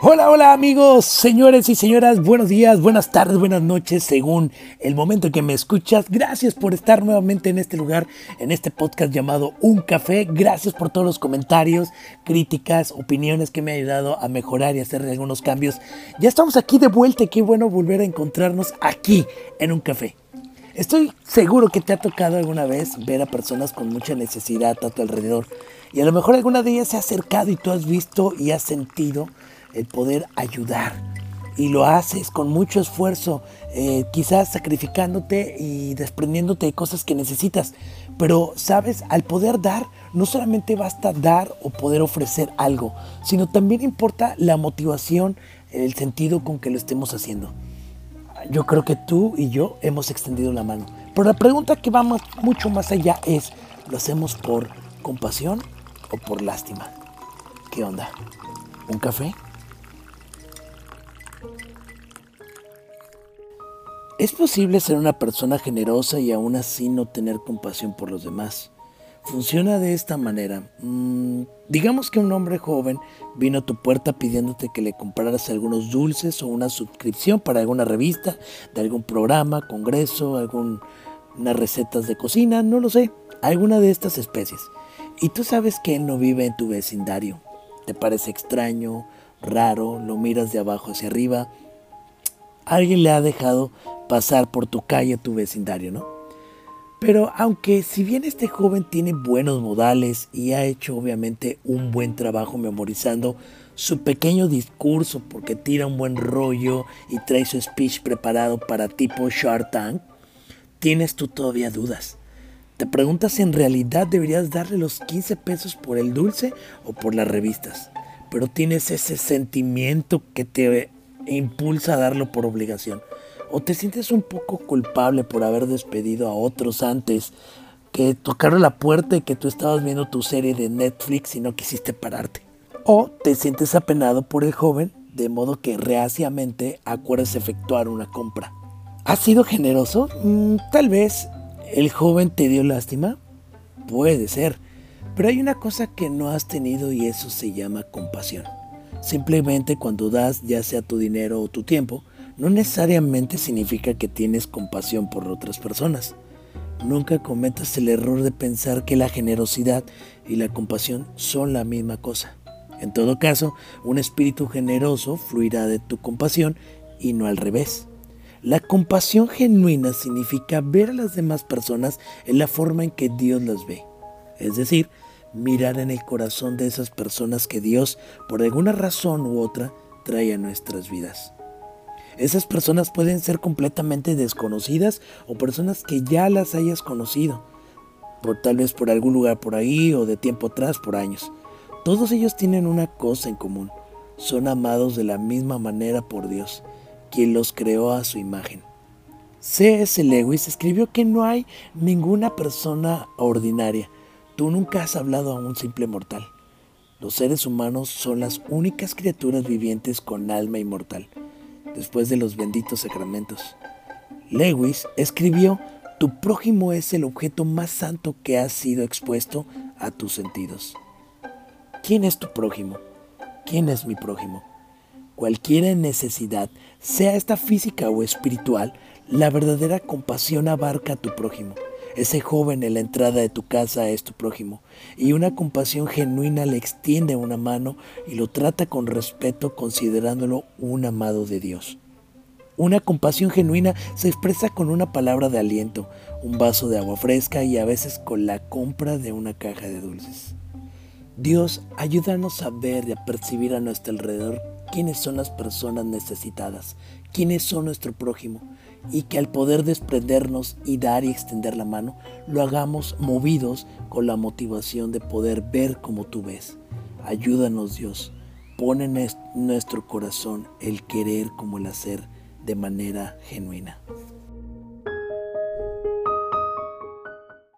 Hola, hola amigos, señores y señoras, buenos días, buenas tardes, buenas noches, según el momento en que me escuchas. Gracias por estar nuevamente en este lugar, en este podcast llamado Un Café. Gracias por todos los comentarios, críticas, opiniones que me han ayudado a mejorar y hacer algunos cambios. Ya estamos aquí de vuelta y qué bueno volver a encontrarnos aquí en Un Café. Estoy seguro que te ha tocado alguna vez ver a personas con mucha necesidad a tu alrededor y a lo mejor alguna de ellas se ha acercado y tú has visto y has sentido el poder ayudar. Y lo haces con mucho esfuerzo, eh, quizás sacrificándote y desprendiéndote de cosas que necesitas. Pero, sabes, al poder dar, no solamente basta dar o poder ofrecer algo, sino también importa la motivación, el sentido con que lo estemos haciendo. Yo creo que tú y yo hemos extendido la mano. Pero la pregunta que va mucho más allá es, ¿lo hacemos por compasión o por lástima? ¿Qué onda? ¿Un café? ¿Es posible ser una persona generosa y aún así no tener compasión por los demás? Funciona de esta manera. Mm, digamos que un hombre joven vino a tu puerta pidiéndote que le compraras algunos dulces o una suscripción para alguna revista, de algún programa, congreso, algunas recetas de cocina, no lo sé, alguna de estas especies. Y tú sabes que él no vive en tu vecindario. Te parece extraño, raro, lo miras de abajo hacia arriba. Alguien le ha dejado pasar por tu calle, tu vecindario, ¿no? Pero aunque si bien este joven tiene buenos modales y ha hecho obviamente un buen trabajo memorizando su pequeño discurso porque tira un buen rollo y trae su speech preparado para tipo Shark Tank, tienes tú todavía dudas. Te preguntas si en realidad deberías darle los 15 pesos por el dulce o por las revistas, pero tienes ese sentimiento que te impulsa a darlo por obligación o te sientes un poco culpable por haber despedido a otros antes que tocaron la puerta y que tú estabas viendo tu serie de Netflix y no quisiste pararte. O te sientes apenado por el joven de modo que reaciamente acuerdas efectuar una compra. ¿Has sido generoso? Mm, tal vez el joven te dio lástima. Puede ser. Pero hay una cosa que no has tenido y eso se llama compasión. Simplemente cuando das ya sea tu dinero o tu tiempo, no necesariamente significa que tienes compasión por otras personas. Nunca cometas el error de pensar que la generosidad y la compasión son la misma cosa. En todo caso, un espíritu generoso fluirá de tu compasión y no al revés. La compasión genuina significa ver a las demás personas en la forma en que Dios las ve. Es decir, mirar en el corazón de esas personas que Dios, por alguna razón u otra, trae a nuestras vidas. Esas personas pueden ser completamente desconocidas o personas que ya las hayas conocido, por tal vez por algún lugar por ahí o de tiempo atrás por años. Todos ellos tienen una cosa en común, son amados de la misma manera por Dios, quien los creó a su imagen. C.S. Lewis escribió que no hay ninguna persona ordinaria. Tú nunca has hablado a un simple mortal. Los seres humanos son las únicas criaturas vivientes con alma inmortal después de los benditos sacramentos. Lewis escribió, tu prójimo es el objeto más santo que ha sido expuesto a tus sentidos. ¿Quién es tu prójimo? ¿Quién es mi prójimo? Cualquiera necesidad, sea esta física o espiritual, la verdadera compasión abarca a tu prójimo. Ese joven en la entrada de tu casa es tu prójimo y una compasión genuina le extiende una mano y lo trata con respeto considerándolo un amado de Dios. Una compasión genuina se expresa con una palabra de aliento, un vaso de agua fresca y a veces con la compra de una caja de dulces. Dios, ayúdanos a ver y a percibir a nuestro alrededor quiénes son las personas necesitadas, quiénes son nuestro prójimo, y que al poder desprendernos y dar y extender la mano, lo hagamos movidos con la motivación de poder ver como tú ves. Ayúdanos Dios, pon en nuestro corazón el querer como el hacer de manera genuina.